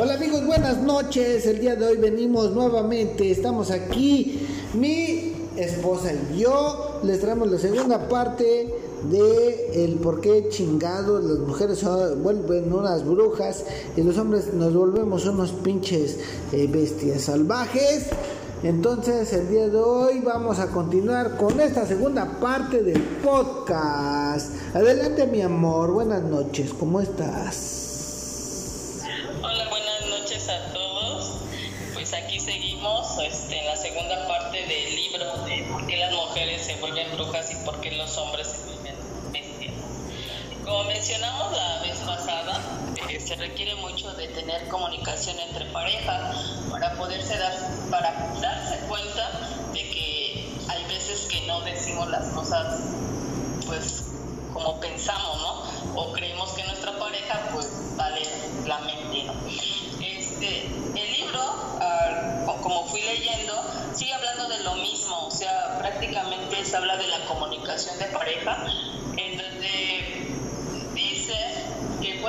Hola amigos, buenas noches. El día de hoy venimos nuevamente. Estamos aquí, mi esposa y yo. Les traemos la segunda parte de el por qué chingados las mujeres se vuelven unas brujas y los hombres nos volvemos unos pinches eh, bestias salvajes. Entonces el día de hoy vamos a continuar con esta segunda parte del podcast. Adelante mi amor, buenas noches, ¿cómo estás? Mencionamos la vez pasada, eh, se requiere mucho de tener comunicación entre pareja para poderse dar, para darse cuenta de que hay veces que no decimos las cosas pues como pensamos, ¿no? O creemos que nuestra pareja pues vale la mente. Este, el libro como fui leyendo, sigue hablando de lo mismo, o sea, prácticamente se habla de la comunicación de pareja,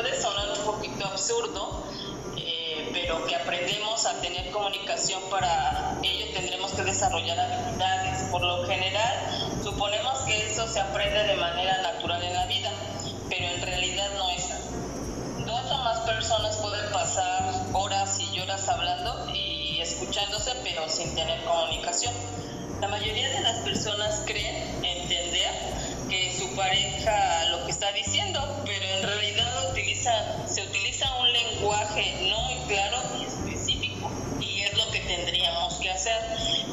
puede sonar un poquito absurdo, eh, pero que aprendemos a tener comunicación para ello tendremos que desarrollar habilidades. Por lo general, suponemos que eso se aprende de manera natural en la vida, pero en realidad no es así. Dos o más personas pueden pasar horas y horas hablando y escuchándose pero sin tener comunicación. La mayoría de las personas creen entender que su pareja lo que está diciendo, pero en realidad utiliza, se utiliza un lenguaje no muy claro y específico y es lo que tendríamos que hacer.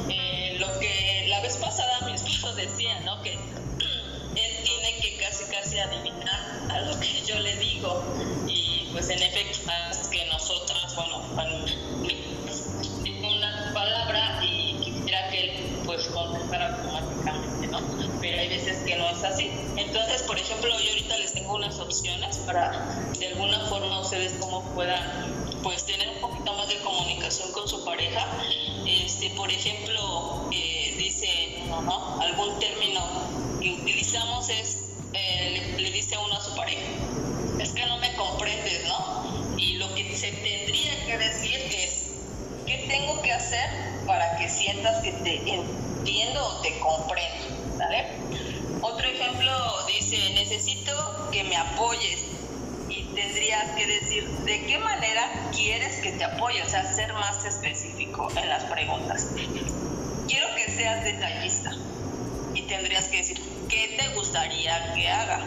Eh, lo que la vez pasada mi esposo decía, ¿no? Que él tiene que casi casi adivinar a lo que yo le digo y pues en efecto es que nosotras, bueno, palabra y quisiera que él pues contestara automáticamente, ¿no? Pero hay veces que no es así. Entonces, por ejemplo, yo ahorita les tengo unas opciones para de alguna forma ustedes como puedan pues tener un poquito más de comunicación con su pareja. Este, por ejemplo, eh, dice, no, no, algún término que utilizamos es, eh, le, dice uno a su pareja, es que no me comprendes, ¿no? Y lo que se tendría que decir es, ¿Qué tengo que hacer para que sientas que te entiendo o te comprendo? ¿Sale? Dice, necesito que me apoyes y tendría que decir, ¿de qué manera quieres que te apoye? O sea, ser más específico en las preguntas. Quiero que seas detallista y tendrías que decir, ¿qué te gustaría que haga?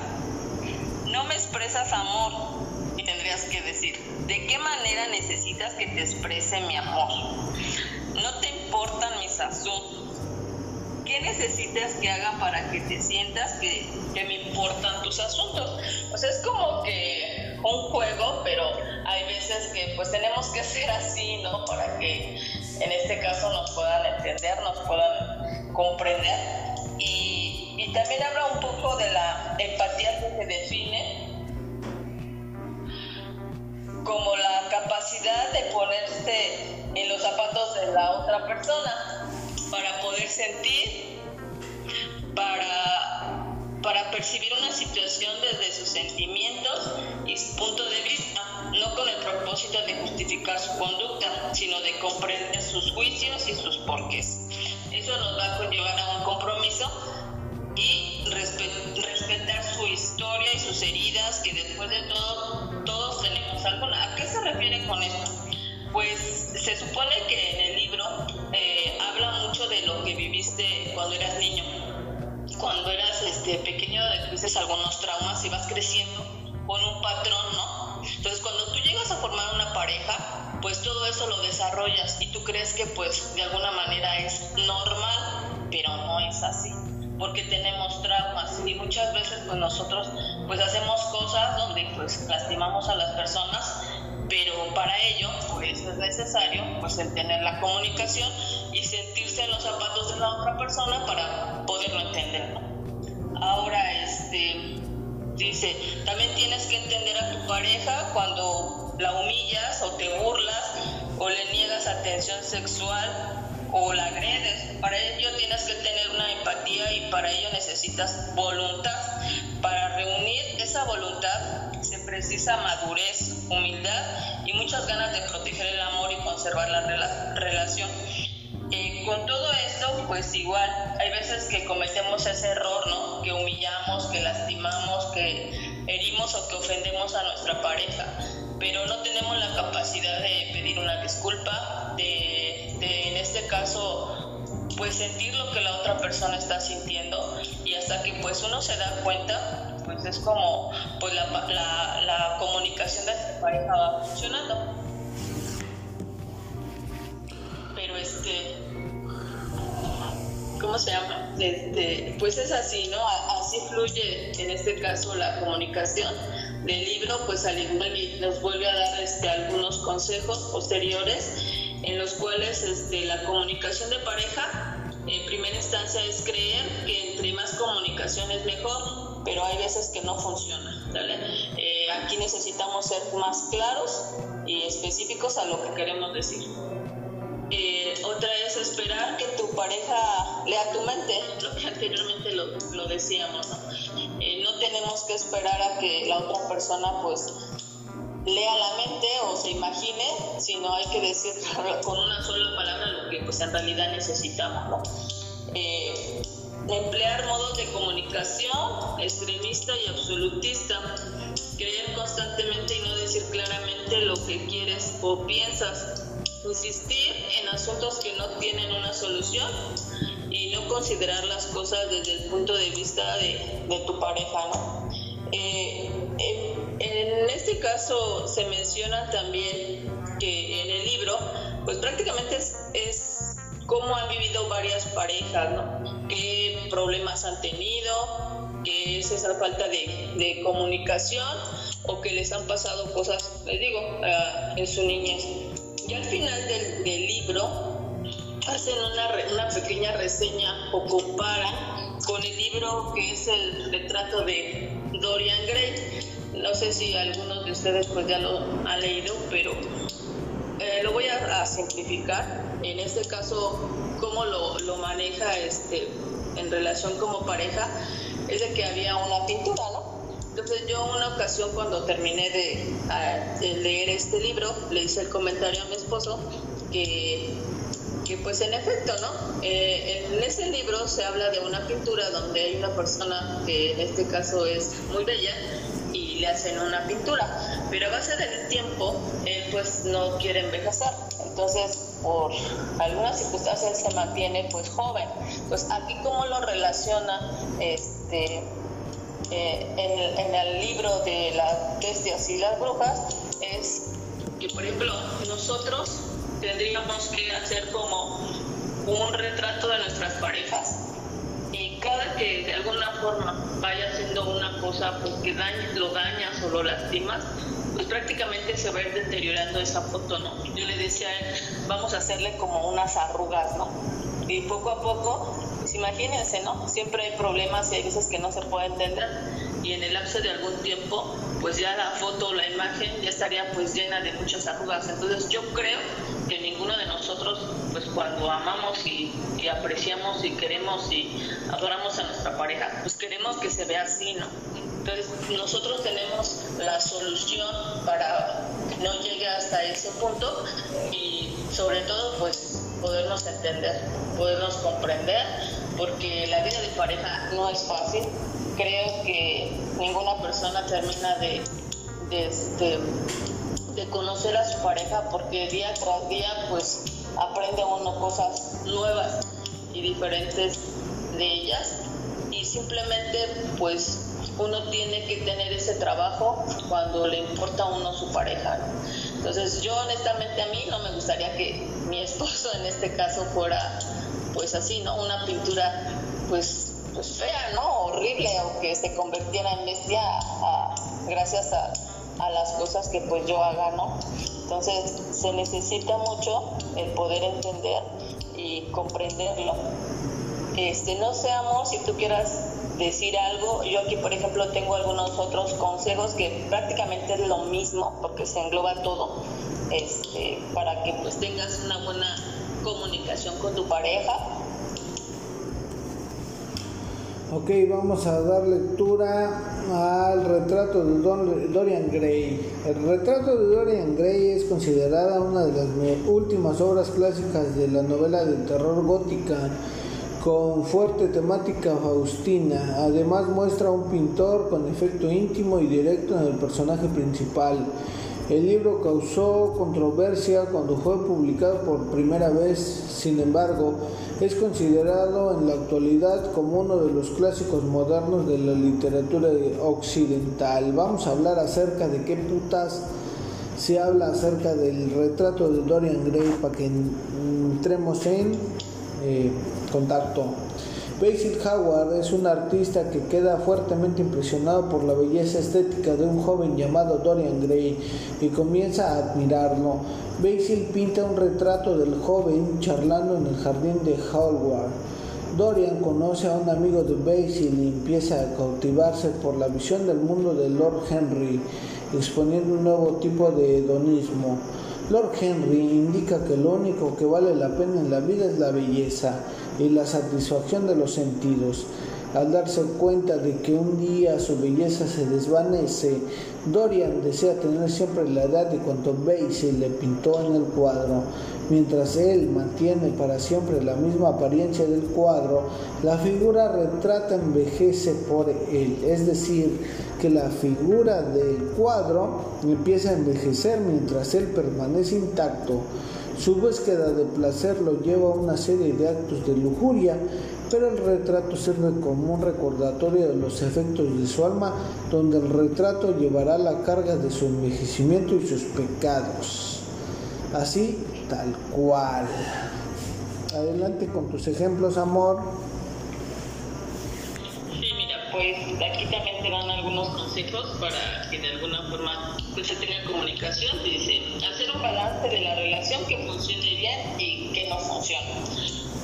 No me expresas amor y tendrías que decir, ¿De qué manera necesitas que te exprese mi amor? No te importan mis asuntos. ¿Qué necesitas que haga para que te sientas que, me importan tus asuntos? O sea, es como que un juego, pero hay veces que pues tenemos que ser así, ¿no? Para que en este caso nos puedan entender, nos puedan comprender. Y, y también habla un poco de la empatía que se define como la capacidad de ponerse en los zapatos de la otra persona para poder sentir, para, para percibir una situación desde sus sentimientos y su punto de vista, no con el propósito de justificar su conducta, sino de comprender sus juicios y sus porqués. Eso nos va a conllevar a un compromiso y respetar su historia y sus heridas, que después de todo todos tenemos alguna. ¿A qué se refiere con esto? Pues se supone que en el libro de lo que viviste cuando eras niño. Cuando eras este, pequeño tuviste algunos traumas y vas creciendo con un patrón, ¿no? Entonces cuando tú llegas a formar una pareja, pues todo eso lo desarrollas y tú crees que pues de alguna manera es normal, pero no es así porque tenemos traumas y muchas veces pues nosotros pues hacemos cosas donde pues lastimamos a las personas necesario pues el tener la comunicación y sentirse en los zapatos de la otra persona para poderlo entender ahora este dice también tienes que entender a tu pareja cuando la humillas o te burlas o le niegas atención sexual o la agredes. Para ello tienes que tener una empatía y para ello necesitas voluntad. Para reunir esa voluntad precisa madurez, humildad y muchas ganas de proteger el amor y conservar la relación. Eh, con todo esto, pues igual, hay veces que cometemos ese error, ¿no? Que humillamos, que lastimamos, que herimos o que ofendemos a nuestra pareja, pero no tenemos la capacidad de pedir una disculpa, de, en este caso, pues sentir lo que la otra persona está sintiendo y hasta que pues uno se da cuenta, pues es como pues la, la, comunicación de tu pareja va funcionando. Pero este, ¿cómo se llama? Este, pues es así, ¿no? Así fluye en este caso la comunicación del libro, pues al igual nos vuelve a dar este, algunos consejos posteriores en los cuales este, la comunicación de pareja en primera instancia es creer que entre más comunicación es mejor, pero hay veces que no funciona. ¿vale? Eh, aquí necesitamos ser más claros y específicos a lo que queremos decir. Eh, otra es esperar que tu pareja lea tu mente, lo que anteriormente lo, lo decíamos, ¿no? Eh, no tenemos que esperar a que la otra persona pues lea la mente o se imagine, sino hay que decir con una sola palabra lo que pues en realidad necesitamos, ¿no? Eh, emplear modos de comunicación extremista y absolutista, creer constantemente y no decir claramente lo que quieres o piensas, insistir en asuntos que no tienen una solución y no considerar las cosas desde el punto de vista de, de tu pareja, ¿no? Eh, en este caso se menciona también que en el libro, pues prácticamente es, es cómo han vivido varias parejas, ¿no? qué problemas han tenido, qué es esa falta de, de comunicación o que les han pasado cosas, les digo, uh, en su niñez. Y al final del, del libro hacen una, una, pequeña reseña o comparan con el libro que es el retrato de Dorian Gray. No sé si algunos de ustedes pues ya lo han leído, pero eh, lo voy a, a, simplificar. En este caso, cómo lo, lo, maneja este, en relación como pareja, es de que había una pintura, ¿no? Entonces yo una ocasión cuando terminé de, de leer este libro, le hice el comentario a mi esposo que que pues en efecto, ¿no? Eh, en ese libro se habla de una pintura donde hay una persona que en este caso es muy bella y le hacen una pintura, pero a base del tiempo él pues no quiere envejecer, entonces por algunas circunstancias se mantiene pues joven. Pues aquí cómo lo relaciona este eh, en, en el libro de las bestias y las brujas es que por ejemplo nosotros tendríamos que hacer como un retrato de nuestras parejas cada que de alguna forma vaya haciendo una cosa pues que dañes, lo dañas o lo lastimas, pues prácticamente se va a ir deteriorando esa foto, ¿no? Yo le decía a él, vamos a hacerle como unas arrugas, ¿no? Y poco a poco, pues imagínense, ¿no? Siempre hay problemas y hay veces que no se puede entender y en el lapso de algún tiempo, pues ya la foto o la imagen ya estaría pues llena de muchas arrugas. Entonces yo creo de nosotros, pues cuando amamos y, y, apreciamos y queremos y adoramos a nuestra pareja, pues queremos que se vea así, ¿no? Entonces nosotros tenemos la solución para que no llegue hasta ese punto y sobre todo pues podernos entender, podernos comprender, porque la vida de pareja no es fácil. Creo que ninguna persona termina de, de este, de conocer a su pareja porque día tras día pues aprende uno cosas nuevas y diferentes de ellas y simplemente pues uno tiene que tener ese trabajo cuando le importa a uno su pareja. Entonces yo honestamente a mí no me gustaría que mi esposo en este caso fuera pues así, ¿no? Una pintura pues, pues fea, ¿no? Horrible o que se convirtiera en bestia a, gracias a cosas que pues yo haga, ¿no? Entonces se necesita mucho el poder entender y comprenderlo. Este, no sé, amor, si tú quieras decir algo, yo aquí por ejemplo tengo algunos otros consejos que prácticamente es lo mismo porque se engloba todo, este, para que pues tengas una buena comunicación con tu pareja. Ok, vamos a dar lectura al retrato de Dorian Gray. El retrato de Dorian Gray es considerada una de las últimas obras clásicas de la novela de terror gótica con fuerte temática faustina. Además muestra un pintor con efecto íntimo y directo en el personaje principal. El libro causó controversia cuando fue publicado por primera vez, sin embargo, es considerado en la actualidad como uno de los clásicos modernos de la literatura occidental. Vamos a hablar acerca de qué putas se habla acerca del retrato de Dorian Gray para que entremos en eh, contacto. Basil Howard es un artista que queda fuertemente impresionado por la belleza estética de un joven llamado Dorian Gray y comienza a admirarlo. Basil pinta un retrato del joven charlando en el jardín de Howard. Dorian conoce a un amigo de Basil y empieza a cautivarse por la visión del mundo de Lord Henry, exponiendo un nuevo tipo de hedonismo. Lord Henry indica que lo único que vale la pena en la vida es la belleza y la satisfacción de los sentidos. Al darse cuenta de que un día su belleza se desvanece, Dorian desea tener siempre la edad de cuanto Basil le pintó en el cuadro. Mientras él mantiene para siempre la misma apariencia del cuadro, la figura retrata envejece por él, es decir, que la figura del cuadro empieza a envejecer mientras él permanece intacto. Su búsqueda de placer lo lleva a una serie de actos de lujuria, pero el retrato sirve como un recordatorio de los efectos de su alma, donde el retrato llevará la carga de su envejecimiento y sus pecados. Así, tal cual. Adelante con tus ejemplos, amor. Pues aquí también te dan algunos consejos para que de alguna forma pues, se tenga comunicación. Dice, hacer un balance de la relación que funcione bien y que no funcione.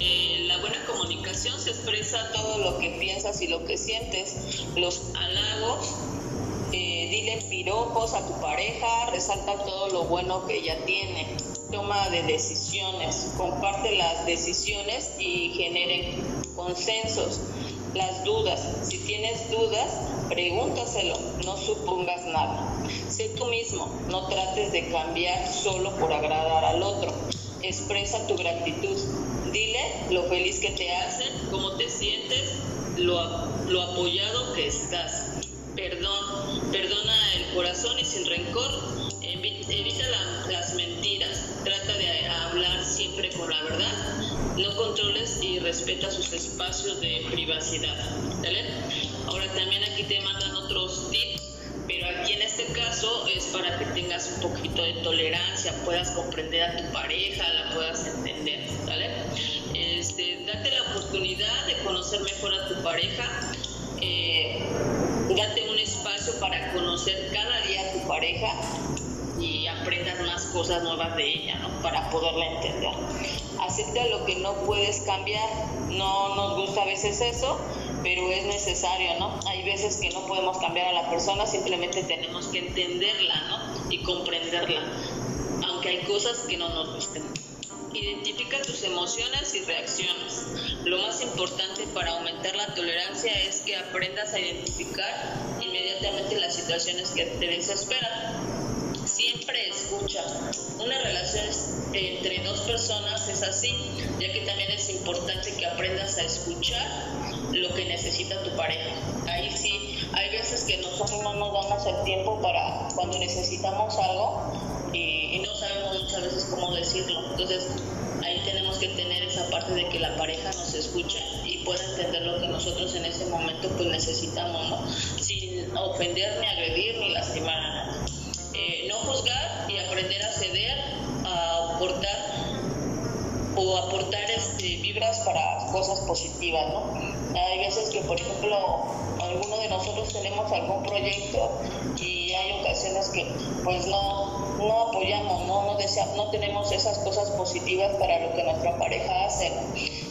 Eh, la buena comunicación se expresa todo lo que piensas y lo que sientes. Los halagos, eh, dile piropos a tu pareja, resalta todo lo bueno que ella tiene. Toma de decisiones, comparte las decisiones y generen consensos. Las dudas, si tienes dudas, pregúntaselo, no supongas nada. Sé tú mismo, no trates de cambiar solo por agradar al otro. Expresa tu gratitud. Dile lo feliz que te hacen, cómo te sientes, lo, apoyado que estás. Perdón, perdona el corazón y sin rencor. Evita las mentiras. Controles y respeta sus espacios de privacidad. Ahora también aquí te mandan otros tips pero aquí en este caso es para que tengas un poquito de tolerancia, puedas comprender a tu pareja, la puedas entender. Este, date la oportunidad de conocer mejor a tu pareja, eh, date un espacio para conocer cada día a tu pareja cosas nuevas de ella, ¿no? Para poderla entender. Acepta lo que no puedes cambiar, no nos gusta a veces eso, pero es necesario, ¿no? Hay veces que no podemos cambiar a la persona, simplemente tenemos que entenderla, ¿no? Y comprenderla, aunque hay cosas que no nos gusten. Identifica tus emociones y reacciones. Lo más importante para aumentar la tolerancia es que aprendas a identificar inmediatamente las situaciones que te desesperan. Siempre escucha. Una relación entre dos personas es así, ya que también es importante que aprendas a escuchar lo que necesita tu pareja. Ahí sí, hay veces que nosotros no nos damos el tiempo para cuando necesitamos algo y, no sabemos muchas veces cómo decirlo. Entonces, ahí tenemos que tener esa parte de que la pareja nos escucha y pueda entender lo que nosotros en ese momento pues necesitamos, ¿no? Sin ofender, ni agredir, ni lastimar juzgar y aprender a ceder, a aportar o aportar este, vibras para cosas positivas, ¿no? Hay veces que, por ejemplo, alguno de nosotros tenemos algún proyecto y hay ocasiones que pues no, no apoyamos, ¿no? No, no tenemos esas cosas positivas para lo que nuestra pareja hace.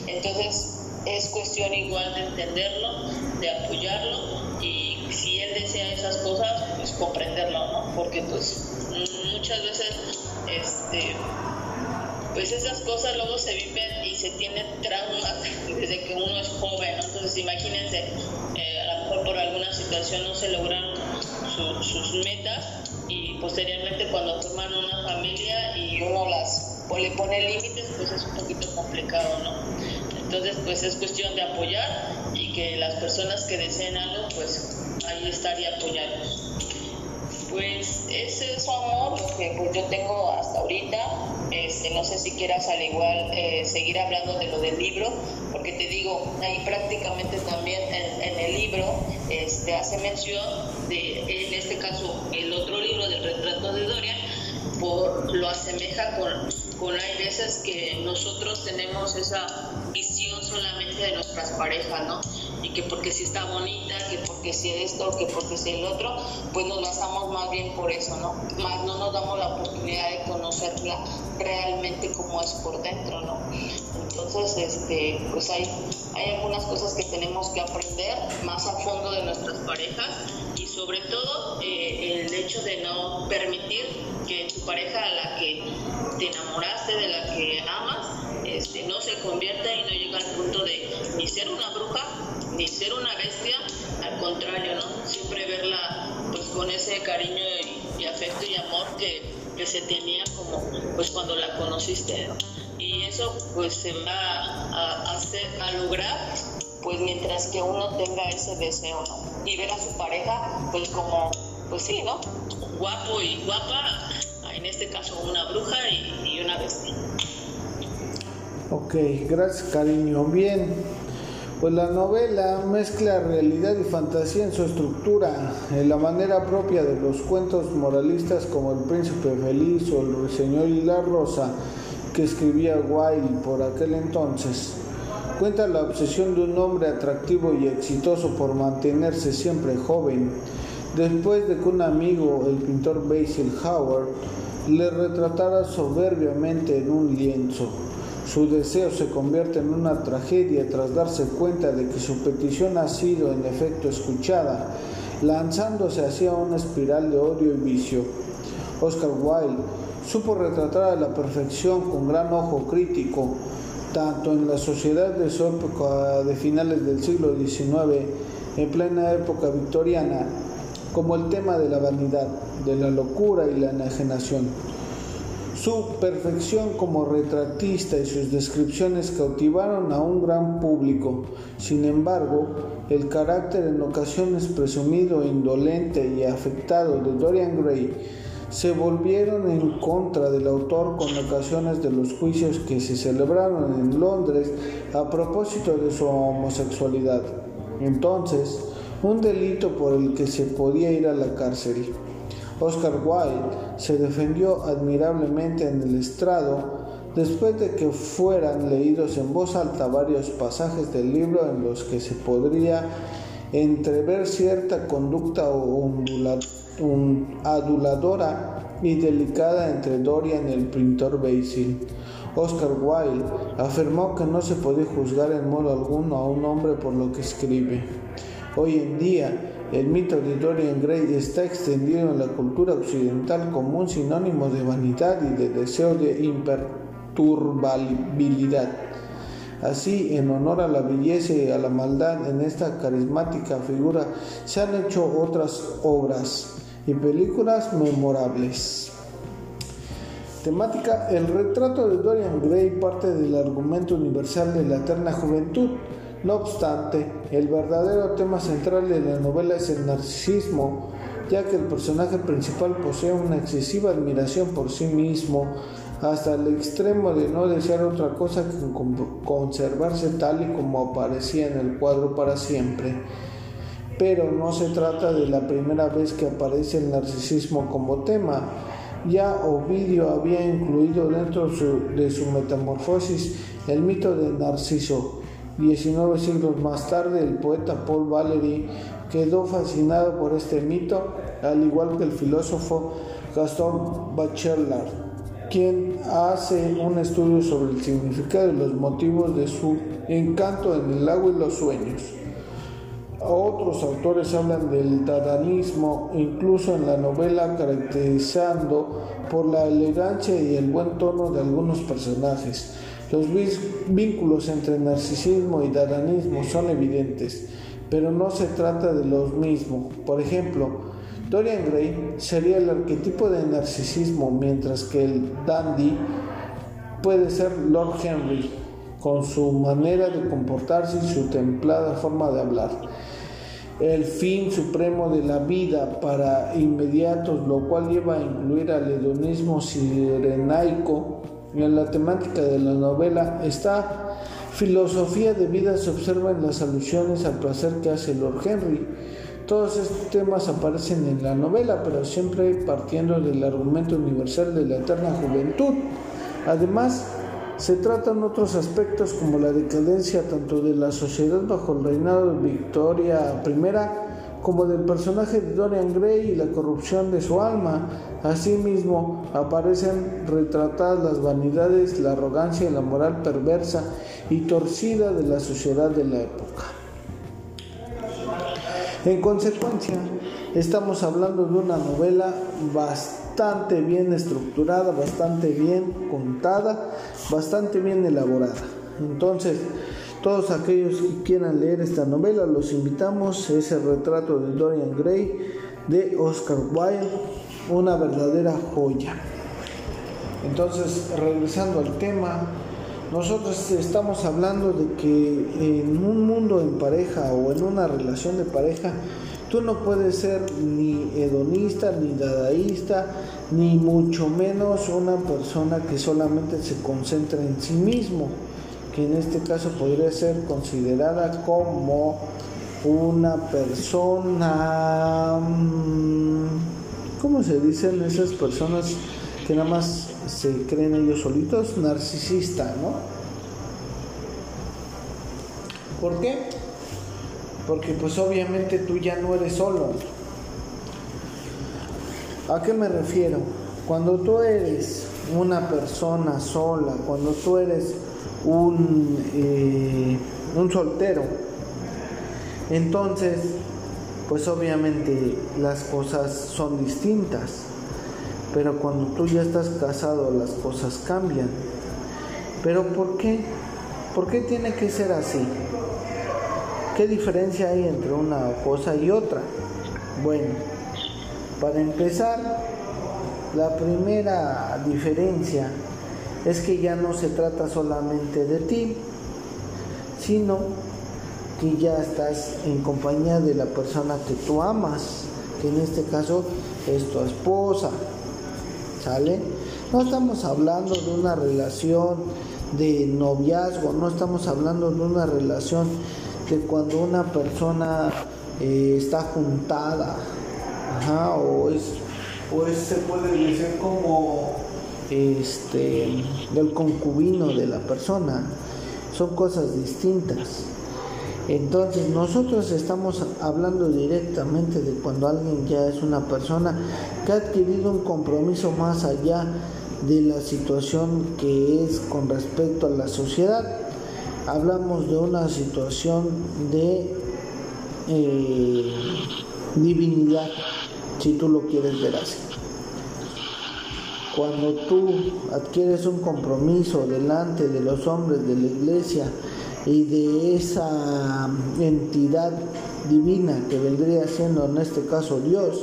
Entonces es cuestión igual de entenderlo, de apoyarlo y si él desea esas cosas, pues comprenderlo, ¿no? Porque pues muchas veces este pues esas cosas luego se viven y se tienen traumas desde que uno es joven, Entonces imagínense, eh, a lo mejor por alguna situación no se lograron sus metas y posteriormente cuando forman una familia y uno las le pone límites, pues es un poquito complicado, ¿no? Entonces, pues es cuestión de apoyar y que las personas que deseen algo, pues ahí estaría apoyarlos. Pues ese es pues, yo tengo hasta ahorita. Este, no sé si quieras al igual eh, seguir hablando de lo del libro, porque te digo, ahí prácticamente también en, el libro este, hace mención de, en este caso, el otro libro del retrato de Dorian, por, lo asemeja con, con hay veces que nosotros tenemos esa visión solamente de nuestras parejas, ¿no? Y que porque si está bonita, que porque si esto, que porque si el otro, pues nos basamos más bien por eso, ¿no? Más no nos damos la oportunidad de conocerla realmente como es por dentro, ¿no? Entonces, este, pues hay, hay algunas cosas que tenemos que aprender más a fondo de nuestras parejas y sobre todo eh, el hecho de no permitir que tu pareja a la que te enamoraste, de la que amas, este, no se convierta y no llega al punto de ni ser una bruja ni ser una bestia, al contrario, ¿no? Siempre verla pues con ese cariño y, afecto y amor que, se tenía como pues cuando la conociste, Y eso pues se va a, hacer, a lograr pues mientras que uno tenga ese deseo, ¿no? Y ver a su pareja pues como, pues sí, ¿no? Guapo y guapa, en este caso una bruja y, y una bestia. Ok, gracias cariño. Bien, pues la novela mezcla realidad y fantasía en su estructura, en la manera propia de los cuentos moralistas como El Príncipe Feliz o El Ruiseñor y la Rosa que escribía Wilde por aquel entonces. Cuenta la obsesión de un hombre atractivo y exitoso por mantenerse siempre joven, después de que un amigo, el pintor Basil Howard, le retratara soberbiamente en un lienzo. Su deseo se convierte en una tragedia tras darse cuenta de que su petición ha sido en efecto escuchada, lanzándose hacia una espiral de odio y vicio. Oscar Wilde supo retratar a la perfección con gran ojo crítico, tanto en la sociedad de su época de finales del siglo XIX, en plena época victoriana, como el tema de la vanidad, de la locura y la enajenación. Su perfección como retratista y sus descripciones cautivaron a un gran público. Sin embargo, el carácter en ocasiones presumido, indolente y afectado de Dorian Gray se volvieron en contra del autor con ocasiones de los juicios que se celebraron en Londres a propósito de su homosexualidad. Entonces, un delito por el que se podía ir a la cárcel. Oscar Wilde se defendió admirablemente en el estrado después de que fueran leídos en voz alta varios pasajes del libro en los que se podría entrever cierta conducta aduladora y delicada entre Dorian y el pintor Basil. Oscar Wilde afirmó que no se podía juzgar en modo alguno a un hombre por lo que escribe. Hoy en día, el mito de Dorian Gray está extendido en la cultura occidental como un sinónimo de vanidad y de deseo de imperturbabilidad. Así, en honor a la belleza y a la maldad en esta carismática figura, se han hecho otras obras y películas memorables. Temática: El retrato de Dorian Gray parte del argumento universal de la eterna juventud no obstante, el verdadero tema central de la novela es el narcisismo, ya que el personaje principal posee una excesiva admiración por sí mismo, hasta el extremo de no desear otra cosa que conservarse tal y como aparecía en el cuadro para siempre. Pero no se trata de la primera vez que aparece el narcisismo como tema. Ya Ovidio había incluido dentro de su metamorfosis el mito de Narciso, 19 siglos más tarde, el poeta Paul Valéry quedó fascinado por este mito, al igual que el filósofo Gaston Bachelard, quien hace un estudio sobre el significado y los motivos de su encanto en el agua y los sueños. Otros autores hablan del dadanismo, incluso en la novela, caracterizando por la elegancia y el buen tono de algunos personajes. Los vínculos entre narcisismo y dadanismo son evidentes, pero no se trata de lo mismo. Por ejemplo, Dorian Gray sería el arquetipo de narcisismo, mientras que el dandy puede ser Lord Henry, con su manera de comportarse y su templada forma de hablar el fin supremo de la vida para inmediatos, lo cual lleva a incluir al hedonismo sirenaico. En la temática de la novela, esta filosofía de vida se observa en las alusiones al placer que hace Lord Henry. Todos estos temas aparecen en la novela, pero siempre partiendo del argumento universal de la eterna juventud. Además, se tratan otros aspectos como la decadencia tanto de la sociedad bajo el reinado de Victoria I como del personaje de Dorian Gray y la corrupción de su alma. Asimismo, aparecen retratadas las vanidades, la arrogancia y la moral perversa y torcida de la sociedad de la época. En consecuencia, estamos hablando de una novela bastante bien estructurada, bastante bien contada, bastante bien elaborada. Entonces, todos aquellos que quieran leer esta novela, los invitamos. Es el retrato de Dorian Gray de Oscar Wilde, una verdadera joya. Entonces, regresando al tema, nosotros estamos hablando de que en un mundo en pareja o en una relación de pareja, tú no puedes ser ni hedonista, ni dadaísta, ni mucho menos una persona que solamente se concentra en sí mismo, que en este caso podría ser considerada como una persona, mm, ¿cómo se dicen esas personas que nada más se creen ellos solitos, narcisista, ¿no? ¿Por qué? Porque pues obviamente tú ya no eres solo. ¿A qué me refiero? Cuando tú eres una persona sola, cuando tú eres un, eh, un soltero, entonces pues obviamente las cosas son distintas. Pero cuando tú ya estás casado las cosas cambian. ¿Pero por qué? ¿Por qué tiene que ser así? ¿Qué diferencia hay entre una cosa y otra? Bueno, para empezar, la primera diferencia es que ya no se trata solamente de ti, sino que ya estás en compañía de la persona que tú amas, que en este caso es tu esposa, ¿sale? No estamos hablando de una relación de noviazgo, no estamos hablando de una relación que cuando una persona eh, está juntada, o es, o se puede decir como este del concubino de la persona, son cosas distintas. Entonces nosotros estamos hablando directamente de cuando alguien ya es una persona que ha adquirido un compromiso más allá de la situación que es con respecto a la sociedad. Hablamos de una situación de eh, divinidad, si tú lo quieres ver así. Cuando tú adquieres un compromiso delante de los hombres de la iglesia, y de esa entidad divina que vendría siendo en este caso Dios,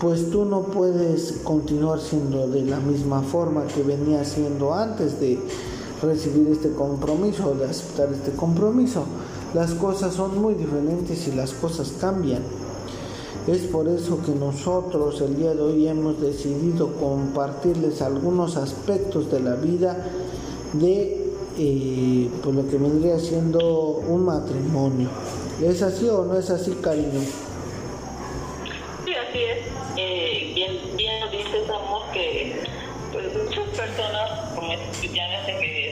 pues tú no puedes continuar siendo de la misma forma que venía siendo antes de recibir este compromiso, de aceptar este compromiso. Las cosas son muy diferentes y las cosas cambian. Es por eso que nosotros el día de hoy hemos decidido compartirles algunos aspectos de la vida de y pues lo que vendría siendo un matrimonio. ¿Es así o no es así, cariño? Sí, así es. Eh, bien, bien dices, amor, que pues muchas personas, ya desde que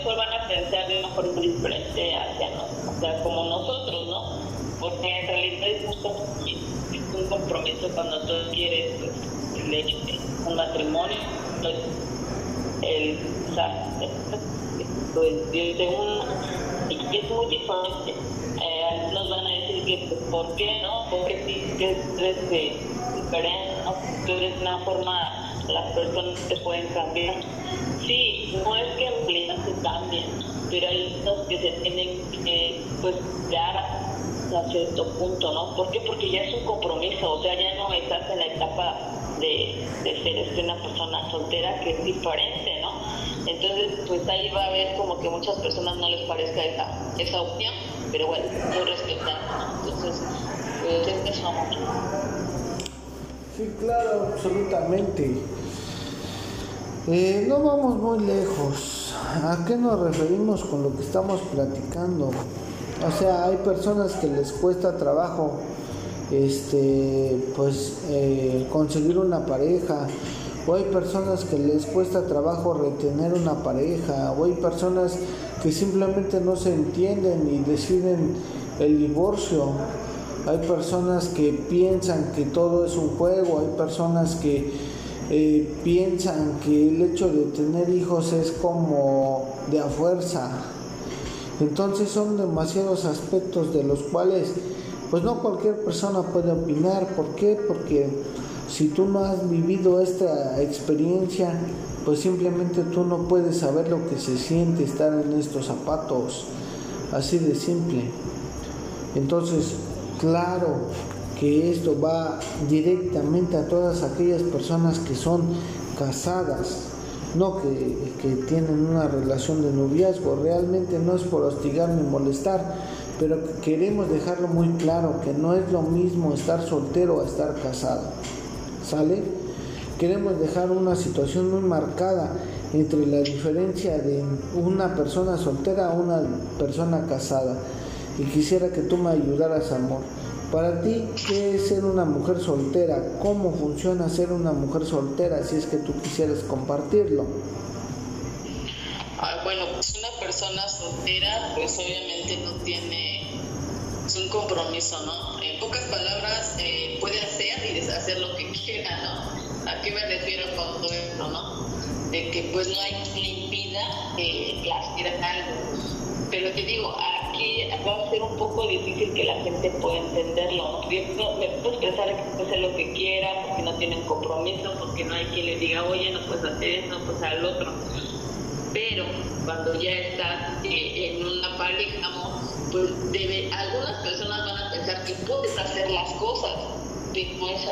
mejor van a pensar de una forma diferente hacia nosotros, o sea, como nosotros, ¿no? Porque en realidad es un compromiso cuando tú quieres pues, el hecho de un matrimonio. Pues, el, o sea, pues, desde un, es muy diferente. Eh, nos van a decir que, pues, ¿por qué no? Porque si que eres diferente, ¿no? tú eres una forma, las personas te pueden cambiar. Sí, no es que cambien, pero hay cosas que se tienen que pues, dar a cierto punto, ¿no? ¿Por qué? Porque ya es un compromiso, o sea, ya no estás en la etapa de, de ser este, una persona soltera que es diferente, ¿no? Entonces, pues ahí va a haber como que muchas personas no les parezca esa, esa opción, pero bueno, muy respetable, ¿no? Entonces, pues es eso, Sí, claro, absolutamente. Eh, no vamos muy lejos. ¿A qué nos referimos con lo que estamos platicando? O sea, hay personas que les cuesta trabajo este pues eh, conseguir una pareja o hay personas que les cuesta trabajo retener una pareja o hay personas que simplemente no se entienden y deciden el divorcio hay personas que piensan que todo es un juego hay personas que eh, piensan que el hecho de tener hijos es como de a fuerza entonces son demasiados aspectos de los cuales pues no cualquier persona puede opinar. ¿Por qué? Porque si tú no has vivido esta experiencia, pues simplemente tú no puedes saber lo que se siente estar en estos zapatos. Así de simple. Entonces, claro que esto va directamente a todas aquellas personas que son casadas, no que, que tienen una relación de noviazgo. Realmente no es por hostigar ni molestar, pero queremos dejarlo muy claro que no es lo mismo estar soltero a estar casado. ¿Sale? Queremos dejar una situación muy marcada entre la diferencia de una persona soltera a una persona casada. Y quisiera que tú me ayudaras, amor. Para ti, ¿qué es ser una mujer soltera? ¿Cómo funciona ser una mujer soltera si es que tú quisieras compartirlo? Ah, bueno, pues una persona soltera pues obviamente no tiene es un compromiso, ¿no? En pocas palabras eh, puede hacer y deshacer lo que quiera, ¿no? ¿A qué me refiero con todo esto, no? De que pues no hay quien impida que haga algo. Pero te digo, aquí va a ser un poco difícil que la gente pueda entenderlo, ¿no? Me puedo expresar que puede hacer lo que quiera, porque no tienen compromiso, porque no hay quien le diga, oye, no puedes hacer eso, no puedes hacer lo otro pero cuando ya estás eh, en una pareja, pues debe, algunas personas van a pensar que puedes hacer las cosas, pero no es.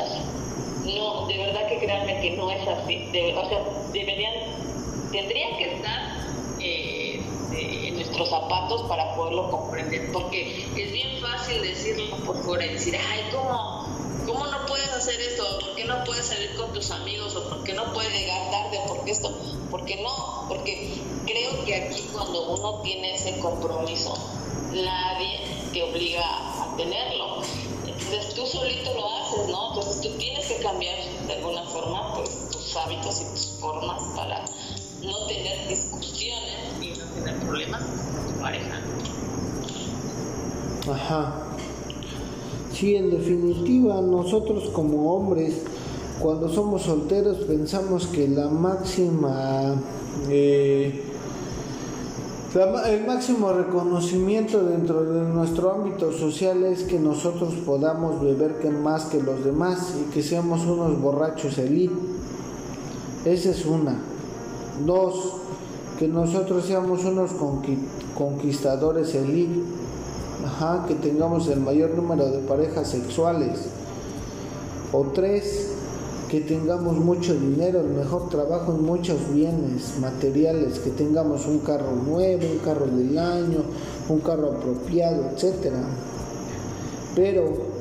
No, de verdad que créanme que no es así. o sea, deberían, tendrían que estar eh, nuestros zapatos para poderlo comprender, porque es bien fácil decirlo por fuera y decir, ay, ¿cómo? ¿Cómo no puedes hacer esto? ¿Por qué no puedes salir con tus amigos? ¿O por qué no puedes llegar tarde? ¿Por qué esto? Porque no, porque creo que aquí cuando uno tiene ese compromiso, nadie te obliga a tenerlo. Entonces tú solito lo haces, ¿no? Entonces tú tienes que cambiar de alguna forma pues, tus hábitos y tus formas para no tener discusiones y tener problemas con tu pareja. Ajá. Sí, en definitiva, nosotros como hombres, cuando somos solteros, pensamos que la máxima eh, el máximo reconocimiento dentro de nuestro ámbito social es que nosotros podamos beber más que los demás y que seamos unos borrachos elite. Esa es una. Dos, que nosotros seamos unos conquistadores elite. Ajá, que tengamos el mayor número de parejas sexuales. O tres, que tengamos mucho dinero, el mejor trabajo en muchos bienes materiales, que tengamos un carro nuevo, un carro del año, un carro apropiado, etc. Pero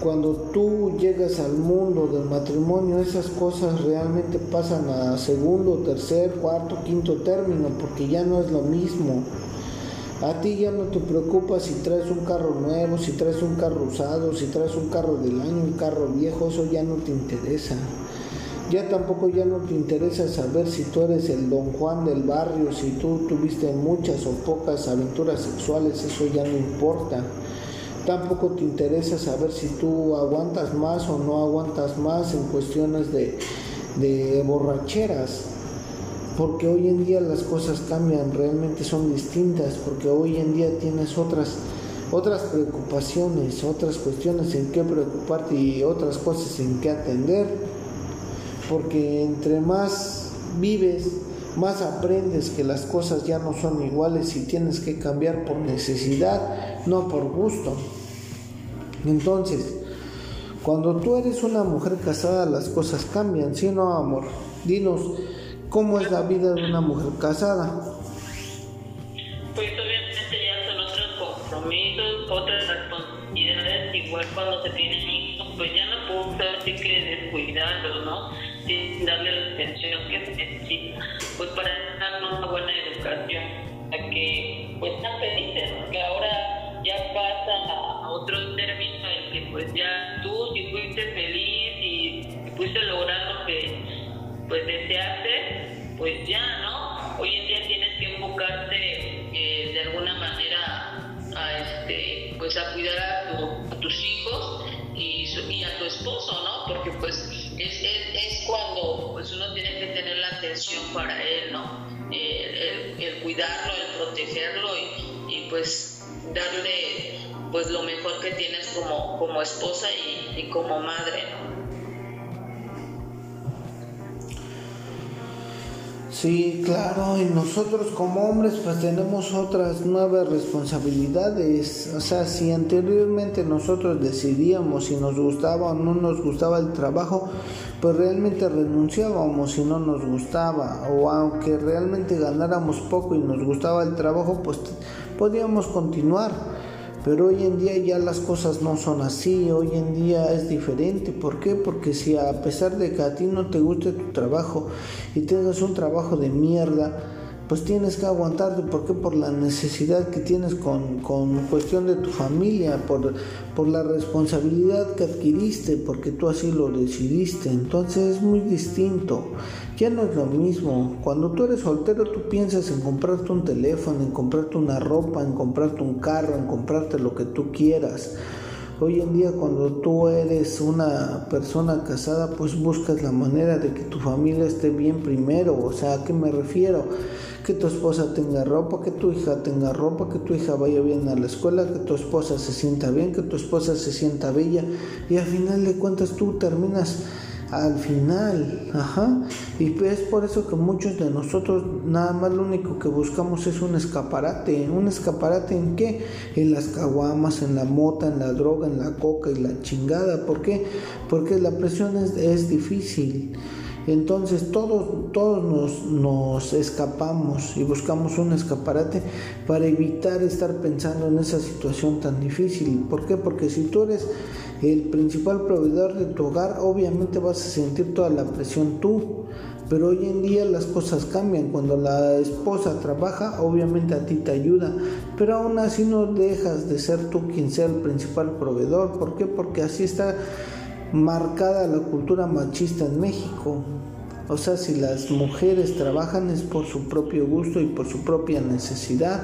cuando tú llegas al mundo del matrimonio, esas cosas realmente pasan a segundo, tercer, cuarto, quinto término, porque ya no es lo mismo. A ti ya no te preocupa si traes un carro nuevo, si traes un carro usado, si traes un carro del año, un carro viejo, eso ya no te interesa. Ya tampoco ya no te interesa saber si tú eres el don Juan del barrio, si tú tuviste muchas o pocas aventuras sexuales, eso ya no importa. Tampoco te interesa saber si tú aguantas más o no aguantas más en cuestiones de, de borracheras porque hoy en día las cosas cambian, realmente son distintas, porque hoy en día tienes otras otras preocupaciones, otras cuestiones en qué preocuparte y otras cosas en qué atender, porque entre más vives, más aprendes que las cosas ya no son iguales y tienes que cambiar por necesidad, no por gusto. Entonces, cuando tú eres una mujer casada, las cosas cambian, ¿sí o no, amor? Dinos, ¿cómo es la vida de una mujer casada? Pues obviamente ya son otros compromisos, otras responsabilidades, igual cuando se tienen hijos, pues ya no puedo así que descuidarlos, ¿no? Sin darle la atención que se necesita, pues para darnos una buena educación, a que pues están felices, que ahora ya pasa a otro término en que pues ya tú si fuiste feliz y fuiste lograr lo que pues deseaste, pues ya, ¿no? Hoy en día tienes que enfocarte eh, de alguna manera a este pues a cuidar a, tus hijos y, a tu esposo, ¿no? Porque pues es, cuando pues uno tiene que tener la atención para él, ¿no? el, el, cuidarlo, el protegerlo y pues darle pues lo mejor que tienes como, como esposa y, y como madre, ¿no? Sí, claro, y nosotros como hombres pues tenemos otras nuevas responsabilidades. O sea, si anteriormente nosotros decidíamos si nos gustaba o no nos gustaba el trabajo, pues realmente renunciábamos si no nos gustaba. O aunque realmente ganáramos poco y nos gustaba el trabajo, pues podíamos continuar pero hoy en día ya las cosas no son así, hoy en día es diferente. ¿Por qué? Porque si a pesar de que a ti no te guste tu trabajo y tengas un trabajo de mierda, pues tienes que aguantarte. ¿Por qué? Por la necesidad que tienes con, con cuestión de tu familia, por, por la responsabilidad que adquiriste, porque tú así lo decidiste. Entonces es muy distinto. Ya no es lo mismo. Cuando tú eres soltero, tú piensas en comprarte un teléfono, en comprarte una ropa, en comprarte un carro, en comprarte lo que tú quieras. Hoy en día cuando tú eres una persona casada, pues buscas la manera de que tu familia esté bien primero. O sea, ¿a qué me refiero? Que tu esposa tenga ropa, que tu hija tenga ropa, que tu hija vaya bien a la escuela, que tu esposa se sienta bien, que tu esposa se sienta bella. Y al final de cuentas tú terminas al final, ajá. Y es por eso que muchos de nosotros nada más lo único que buscamos es un escaparate. ¿Un escaparate en qué? En las caguamas, en la mota, en la droga, en la coca y la chingada. ¿Por qué? Porque la presión es, es difícil. Entonces todos, todos nos, nos, escapamos y buscamos un escaparate para evitar estar pensando en esa situación tan difícil. ¿Por qué? Porque si tú eres el principal proveedor de tu hogar, obviamente vas a sentir toda la presión tú. Pero hoy en día las cosas cambian. Cuando la esposa trabaja, obviamente a ti te ayuda. Pero aún así no dejas de ser tú quien sea el principal proveedor. ¿Por qué? Porque así está marcada la cultura machista en México. O sea, si las mujeres trabajan es por su propio gusto y por su propia necesidad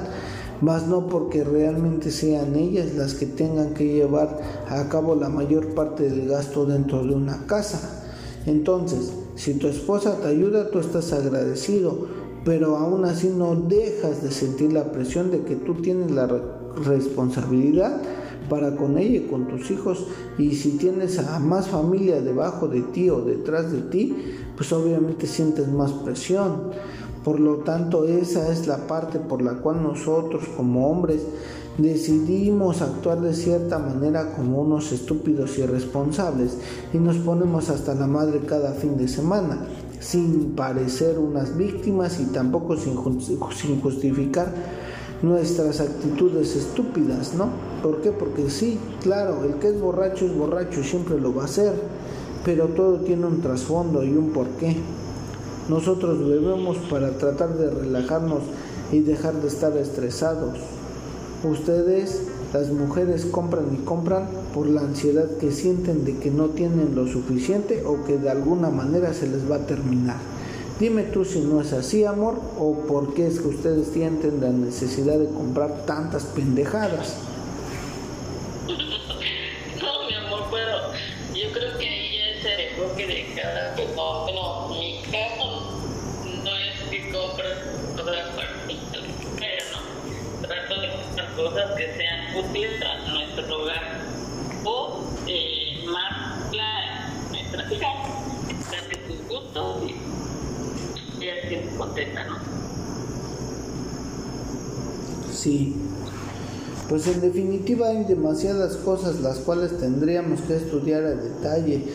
más no porque realmente sean ellas las que tengan que llevar a cabo la mayor parte del gasto dentro de una casa. Entonces, si tu esposa te ayuda, tú estás agradecido, pero aún así no dejas de sentir la presión de que tú tienes la responsabilidad para con ella y con tus hijos y si tienes a más familia debajo de ti o detrás de ti, pues obviamente sientes más presión. Por lo tanto, esa es la parte por la cual nosotros como hombres decidimos actuar de cierta manera como unos estúpidos irresponsables y nos ponemos hasta la madre cada fin de semana, sin parecer unas víctimas y tampoco sin, justificar nuestras actitudes estúpidas, ¿no? ¿Por qué? Porque sí, claro, el que es borracho es borracho siempre lo va a ser, pero todo tiene un trasfondo y un porqué. Nosotros bebemos para tratar de relajarnos y dejar de estar estresados. Ustedes, las mujeres, compran y compran por la ansiedad que sienten de que no tienen lo suficiente o que de alguna manera se les va a terminar. Dime tú si no es así, amor, o por qué es que ustedes sienten la necesidad de comprar tantas pendejadas. No, mi amor, pero yo creo que ella es el enfoque de cada... Bueno, cosas que sean útiles a nuestro hogar o eh, más la nuestra hija, date tus gustos y ella se contenta, ¿no? Sí. Pues en definitiva hay demasiadas cosas las cuales tendríamos que estudiar a detalle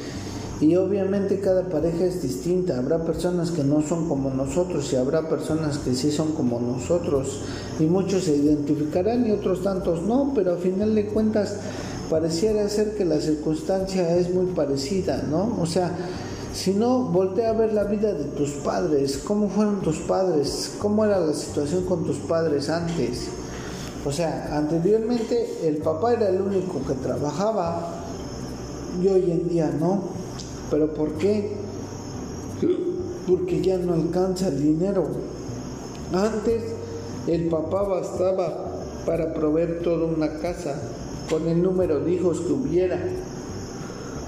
y obviamente cada pareja es distinta, habrá personas que no son como nosotros y habrá personas que sí son como nosotros y muchos se identificarán y otros tantos no, pero a final de cuentas pareciera ser que la circunstancia es muy parecida, ¿no? O sea, si no, voltea a ver la vida de tus padres, cómo fueron tus padres, cómo era la situación con tus padres antes. O sea, anteriormente el papá era el único que trabajaba y hoy en día no. ¿Pero por qué? Porque ya no alcanza el dinero. Antes el papá bastaba para proveer toda una casa con el número de hijos que hubiera.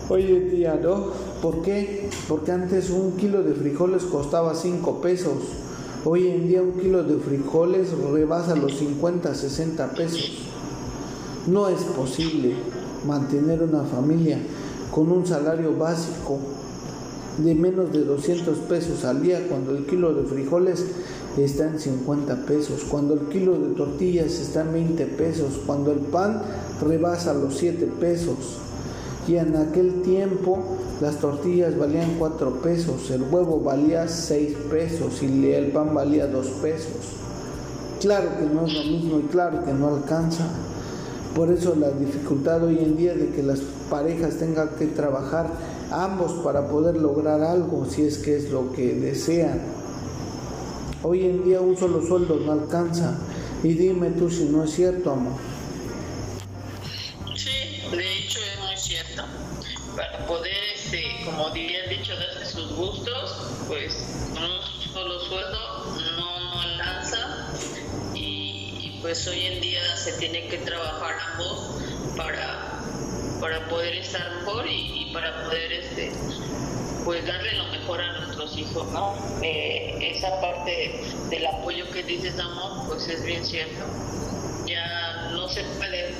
Hoy en día no. ¿Por qué? Porque antes un kilo de frijoles costaba 5 pesos. Hoy en día un kilo de frijoles rebasa los 50, 60 pesos. No es posible mantener una familia con un salario básico de menos de 200 pesos al día cuando el kilo de frijoles está en 50 pesos, cuando el kilo de tortillas está en 20 pesos, cuando el pan rebasa los 7 pesos. Y en aquel tiempo las tortillas valían 4 pesos, el huevo valía 6 pesos y el pan valía 2 pesos. Claro que no es lo mismo y claro que no alcanza. Por eso la dificultad hoy en día de que las parejas tengan que trabajar ambos para poder lograr algo si es que es lo que desean. Hoy en día un solo sueldo no alcanza. Y dime tú si no es cierto, amor. Sí, de hecho es muy cierto. Para poder, este, como diría dicho, darse sus gustos, pues un solo sueldo no alcanza. Y, y pues hoy en día se tiene que trabajar ambos para para poder estar mejor y, para poder este pues darle lo mejor a nuestros hijos, ¿no? Eh, esa parte del apoyo que dices, amor, pues es bien cierto. Ya no se puede,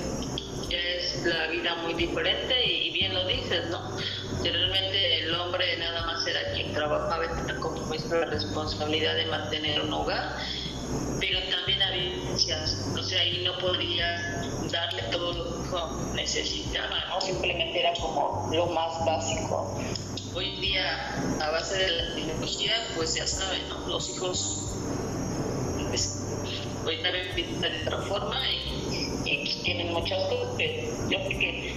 ya es la vida muy diferente y, bien lo dices, ¿no? Realmente el hombre nada más era quien trabajaba y tenía como la responsabilidad de mantener un hogar, pero también había o sea, ahí no podría darle todo lo que necesitaba, ¿no? Simplemente era como lo más básico. Hoy en día, a base de la tecnología, pues ya saben, ¿no? Los hijos pues, hoy también de otra forma y, y, tienen muchas cosas, pero yo creo que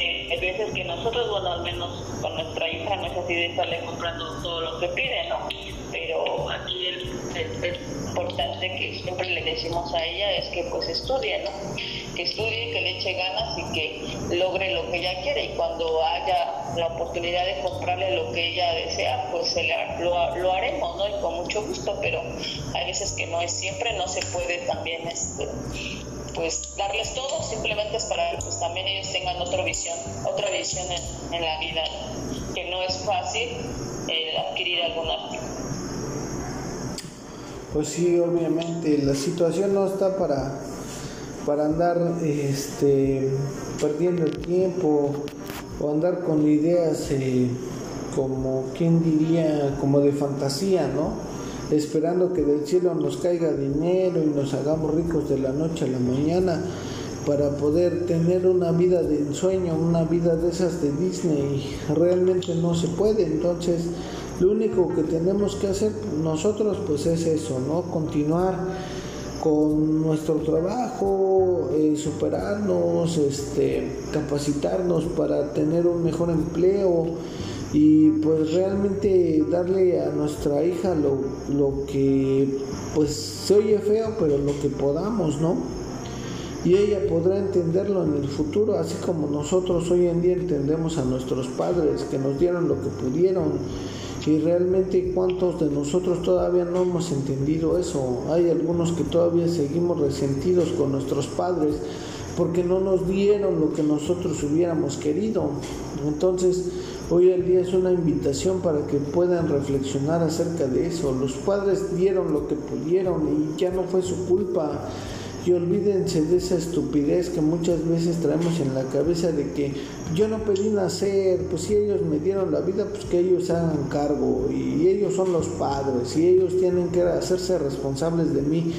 eh, veces que nosotros, bueno, al menos con nuestra hija no es así de estarle comprando todo lo que pide, ¿no? Pero aquí el importante que siempre le decimos a ella es que pues estudie, ¿no? Que estudie, que le eche ganas y que logre lo que ella quiere y cuando haya la oportunidad de comprarle lo que ella desea, pues se lo, lo, haremos, ¿no? Y con mucho gusto, pero hay veces que no es siempre, no se puede también este, pues darles todo, simplemente es para que pues, también ellos tengan otra visión, otra visión en, en la vida, que no es fácil eh, adquirir alguna pues sí, obviamente, la situación no está para, para andar este, perdiendo el tiempo o andar con ideas eh, como, ¿quién diría? Como de fantasía, ¿no? Esperando que del cielo nos caiga dinero y nos hagamos ricos de la noche a la mañana para poder tener una vida de ensueño, una vida de esas de Disney. Realmente no se puede, entonces lo único que tenemos que hacer nosotros pues es eso, ¿no? Continuar con nuestro trabajo, eh, superarnos, este, capacitarnos para tener un mejor empleo y pues realmente darle a nuestra hija lo, lo que pues se oye feo, pero lo que podamos, ¿no? Y ella podrá entenderlo en el futuro, así como nosotros hoy en día entendemos a nuestros padres que nos dieron lo que pudieron y realmente cuántos de nosotros todavía no hemos entendido eso. Hay algunos que todavía seguimos resentidos con nuestros padres porque no nos dieron lo que nosotros hubiéramos querido. Entonces, hoy el día es una invitación para que puedan reflexionar acerca de eso. Los padres dieron lo que pudieron y ya no fue su culpa. Y olvídense de esa estupidez que muchas veces traemos en la cabeza de que yo no pedí nacer, pues si ellos me dieron la vida, pues que ellos hagan cargo y ellos son los padres y ellos tienen que hacerse responsables de mí.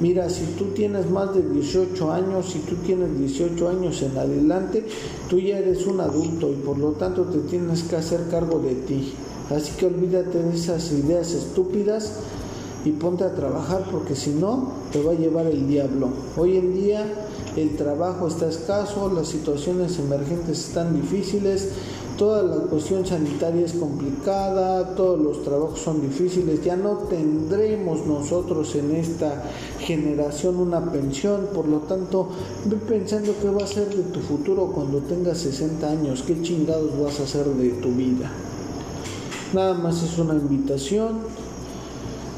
Mira, si tú tienes más de 18 años, si tú tienes 18 años en adelante, tú ya eres un adulto y por lo tanto te tienes que hacer cargo de ti. Así que olvídate de esas ideas estúpidas y ponte a trabajar porque si no te va a llevar el diablo. Hoy en día el trabajo está escaso, las situaciones emergentes están difíciles, toda la cuestión sanitaria es complicada, todos los trabajos son difíciles, ya no tendremos nosotros en esta generación una pensión, por lo tanto, ve pensando qué va a ser de tu futuro cuando tengas 60 años, qué chingados vas a hacer de tu vida. Nada más es una invitación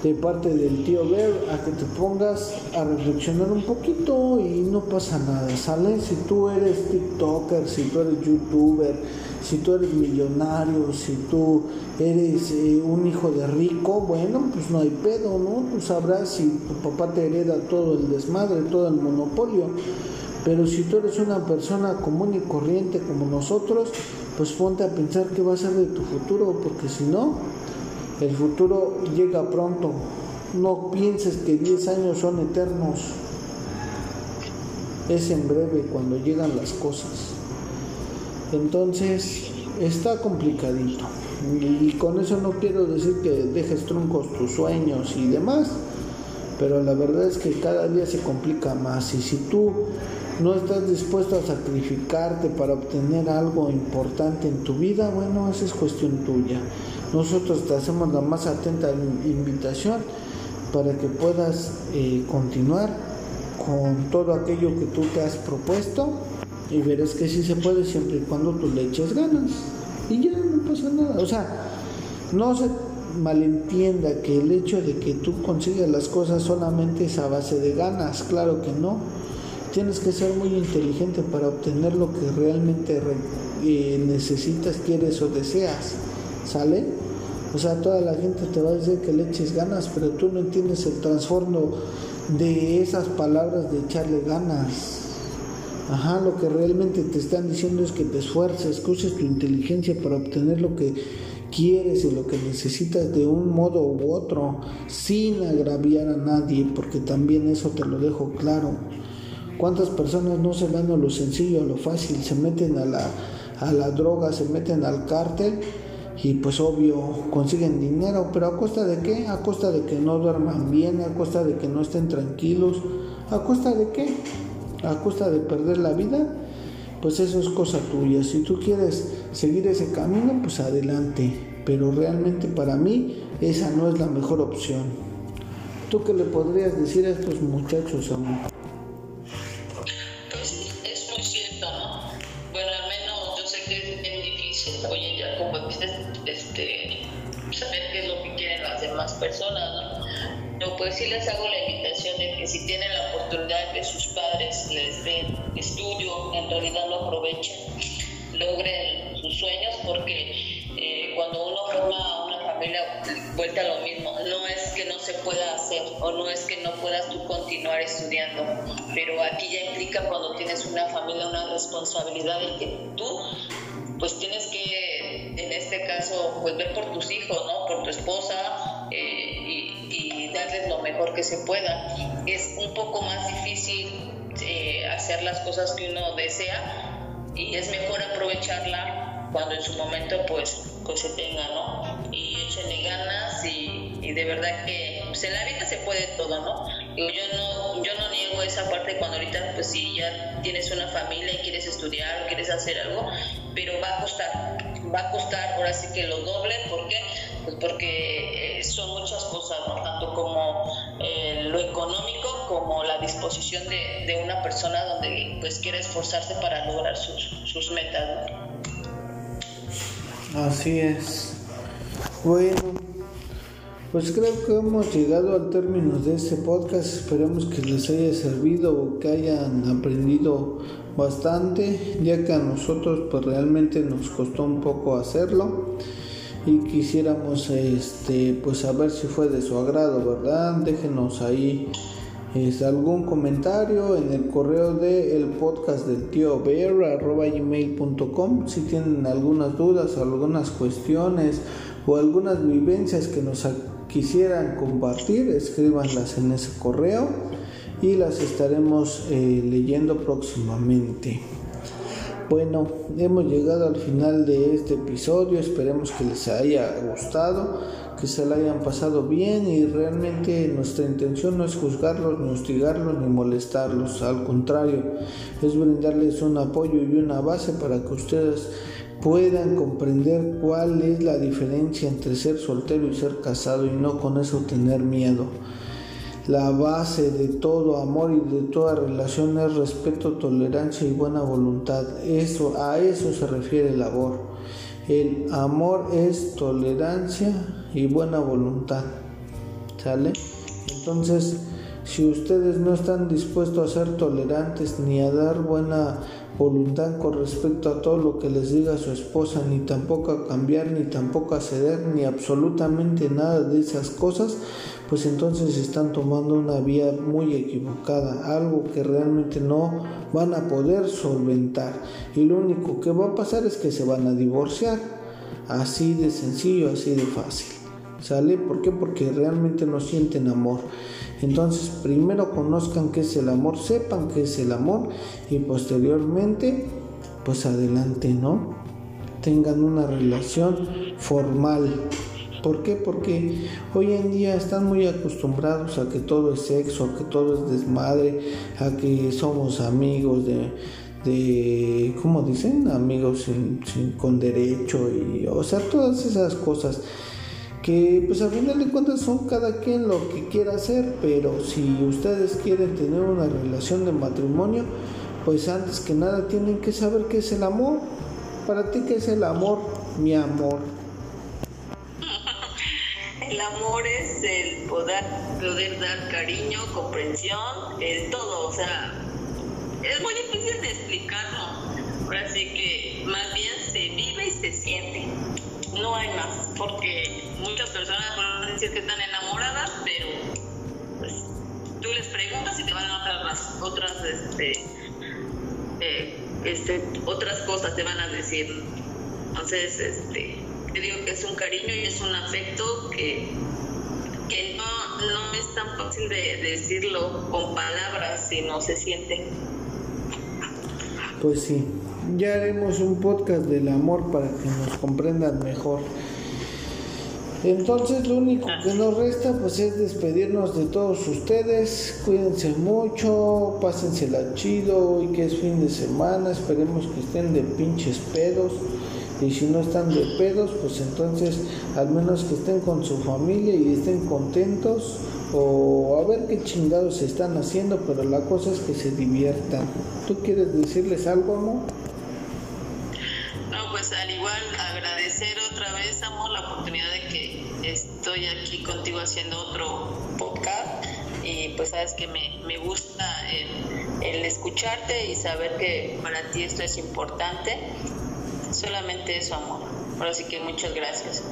de parte del tío Ver a que te pongas a reflexionar un poquito y no pasa nada, ¿sale? Si tú eres TikToker, si tú eres YouTuber, si tú eres millonario, si tú eres eh, un hijo de rico, bueno, pues no hay pedo, ¿no? Tú sabrás si tu papá te hereda todo el desmadre, todo el monopolio. Pero si tú eres una persona común y corriente como nosotros, pues ponte a pensar qué va a ser de tu futuro, porque si no, el futuro llega pronto. No pienses que 10 años son eternos. Es en breve cuando llegan las cosas. Entonces, está complicadito. Y con eso no quiero decir que dejes truncos tus sueños y demás, pero la verdad es que cada día se complica más. Y si tú no estás dispuesto a sacrificarte para obtener algo importante en tu vida, bueno, esa es cuestión tuya nosotros te hacemos la más atenta invitación para que puedas eh, continuar con todo aquello que tú te has propuesto y verás que sí se puede siempre y cuando tú le eches ganas y ya no pasa nada. O sea, no se malentienda que el hecho de que tú consigas las cosas solamente es a base de ganas, claro que no. Tienes que ser muy inteligente para obtener lo que realmente eh, necesitas, quieres o deseas. ¿Sale? O sea, toda la gente te va a decir que le eches ganas, pero tú no entiendes el trasfondo de esas palabras de echarle ganas. Ajá, lo que realmente te están diciendo es que te esfuerces, que uses tu inteligencia para obtener lo que quieres y lo que necesitas de un modo u otro, sin agraviar a nadie, porque también eso te lo dejo claro. ¿Cuántas personas no se van a lo sencillo, a lo fácil, se meten a la, a la droga, se meten al cártel? Y pues obvio consiguen dinero, pero a costa de qué? A costa de que no duerman bien, a costa de que no estén tranquilos, a costa de qué? A costa de perder la vida, pues eso es cosa tuya. Si tú quieres seguir ese camino, pues adelante, pero realmente para mí esa no es la mejor opción. ¿Tú qué le podrías decir a estos muchachos, amor? Pues sí les hago la invitación de que si tienen la oportunidad que sus padres les den estudio, en realidad lo aprovechen, logren sus sueños, porque eh, cuando uno forma una familia, vuelta a lo mismo, no es que no se pueda hacer o no es que no puedas tú continuar estudiando, pero aquí ya implica cuando tienes una familia una responsabilidad de que tú pues tienes que, en este caso, pues ver por tus hijos, ¿no? Por tu esposa, eh, y, darles lo mejor que se pueda. Es un poco más difícil eh, hacer las cosas que uno desea y es mejor aprovecharla cuando en su momento pues, pues se tenga, ¿no? Y échenle ganas y, y de verdad que pues en la vida se puede todo, ¿no? yo no, yo no niego esa parte cuando ahorita pues si ya tienes una familia y quieres estudiar o quieres hacer algo, pero va a costar, va a costar ahora sí que lo doble, ¿por qué? Pues porque eh, son muchas cosas, ¿no? tanto como eh, lo económico como la disposición de, de, una persona donde pues quiere esforzarse para lograr sus, sus metas. Así es. Bueno, pues creo que hemos llegado al término de este podcast. Esperemos que les haya servido o que hayan aprendido bastante, ya que a nosotros pues realmente nos costó un poco hacerlo y quisiéramos este pues saber si fue de su agrado, ¿verdad? Déjenos ahí es algún comentario en el correo del el podcast del tío Bear gmail.com si tienen algunas dudas algunas cuestiones o algunas vivencias que nos quisieran compartir escríbanlas en ese correo y las estaremos eh, leyendo próximamente bueno hemos llegado al final de este episodio esperemos que les haya gustado que se la hayan pasado bien y realmente nuestra intención no es juzgarlos, ni hostigarlos, ni molestarlos, al contrario, es brindarles un apoyo y una base para que ustedes puedan comprender cuál es la diferencia entre ser soltero y ser casado y no con eso tener miedo. La base de todo amor y de toda relación es respeto, tolerancia y buena voluntad. Eso, a eso se refiere el amor. El amor es tolerancia y buena voluntad. ¿Sale? Entonces, si ustedes no están dispuestos a ser tolerantes ni a dar buena voluntad con respecto a todo lo que les diga su esposa, ni tampoco a cambiar, ni tampoco a ceder, ni absolutamente nada de esas cosas, pues entonces están tomando una vía muy equivocada, algo que realmente no van a poder solventar. Y lo único que va a pasar es que se van a divorciar. Así de sencillo, así de fácil. ¿Sale? ¿Por qué? Porque realmente no sienten amor. Entonces, primero conozcan qué es el amor, sepan qué es el amor y posteriormente, pues adelante, ¿no? Tengan una relación formal ¿Por qué? Porque hoy en día están muy acostumbrados a que todo es sexo, a que todo es desmadre, a que somos amigos de, de ¿cómo dicen? Amigos con derecho y, o sea, todas esas cosas que pues al final de cuentas son cada quien lo que quiera hacer, pero si ustedes quieren tener una relación de matrimonio, pues antes que nada tienen que saber qué es el amor. Para ti, ¿qué es el amor, mi amor? El amor es el poder, poder dar cariño, comprensión, el todo, o sea, es muy difícil de explicarlo. Ahora sí que más bien se vive y se siente. No hay más, porque muchas personas pueden decir que están enamoradas, pero pues, tú les preguntas y te van a dar otras, este, eh, este, otras cosas, te van a decir. Entonces, este, te digo que es un cariño y es un afecto que, que no, no es tan fácil de, decirlo con palabras si no se siente. Pues sí, ya haremos un podcast del amor para que nos comprendan mejor. Entonces lo único que nos resta pues es despedirnos de todos ustedes. Cuídense mucho, pásensela chido y que es fin de semana. Esperemos que estén de pinches pedos y si no están de pedos, pues entonces al menos que estén con su familia y estén contentos o a ver qué chingados están haciendo, pero la cosa es que se diviertan. ¿Tú quieres decirles algo, amor? No, pues al igual agradecer otra vez, amor, la oportunidad de que estoy aquí contigo haciendo otro podcast y pues sabes que me, me gusta el escucharte y saber que para ti esto es importante Solamente eso, amor. Ahora sí que muchas gracias.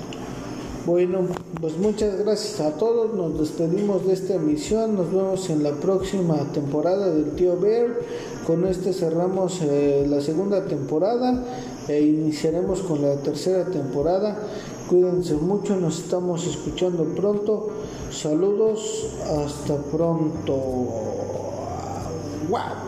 Bueno, pues muchas gracias a todos. Nos despedimos de esta emisión. Nos vemos en la próxima temporada del Tío Bear. Con este cerramos eh, la segunda temporada e iniciaremos con la tercera temporada. Cuídense mucho, nos estamos escuchando pronto. Saludos, hasta pronto. ¡Wow!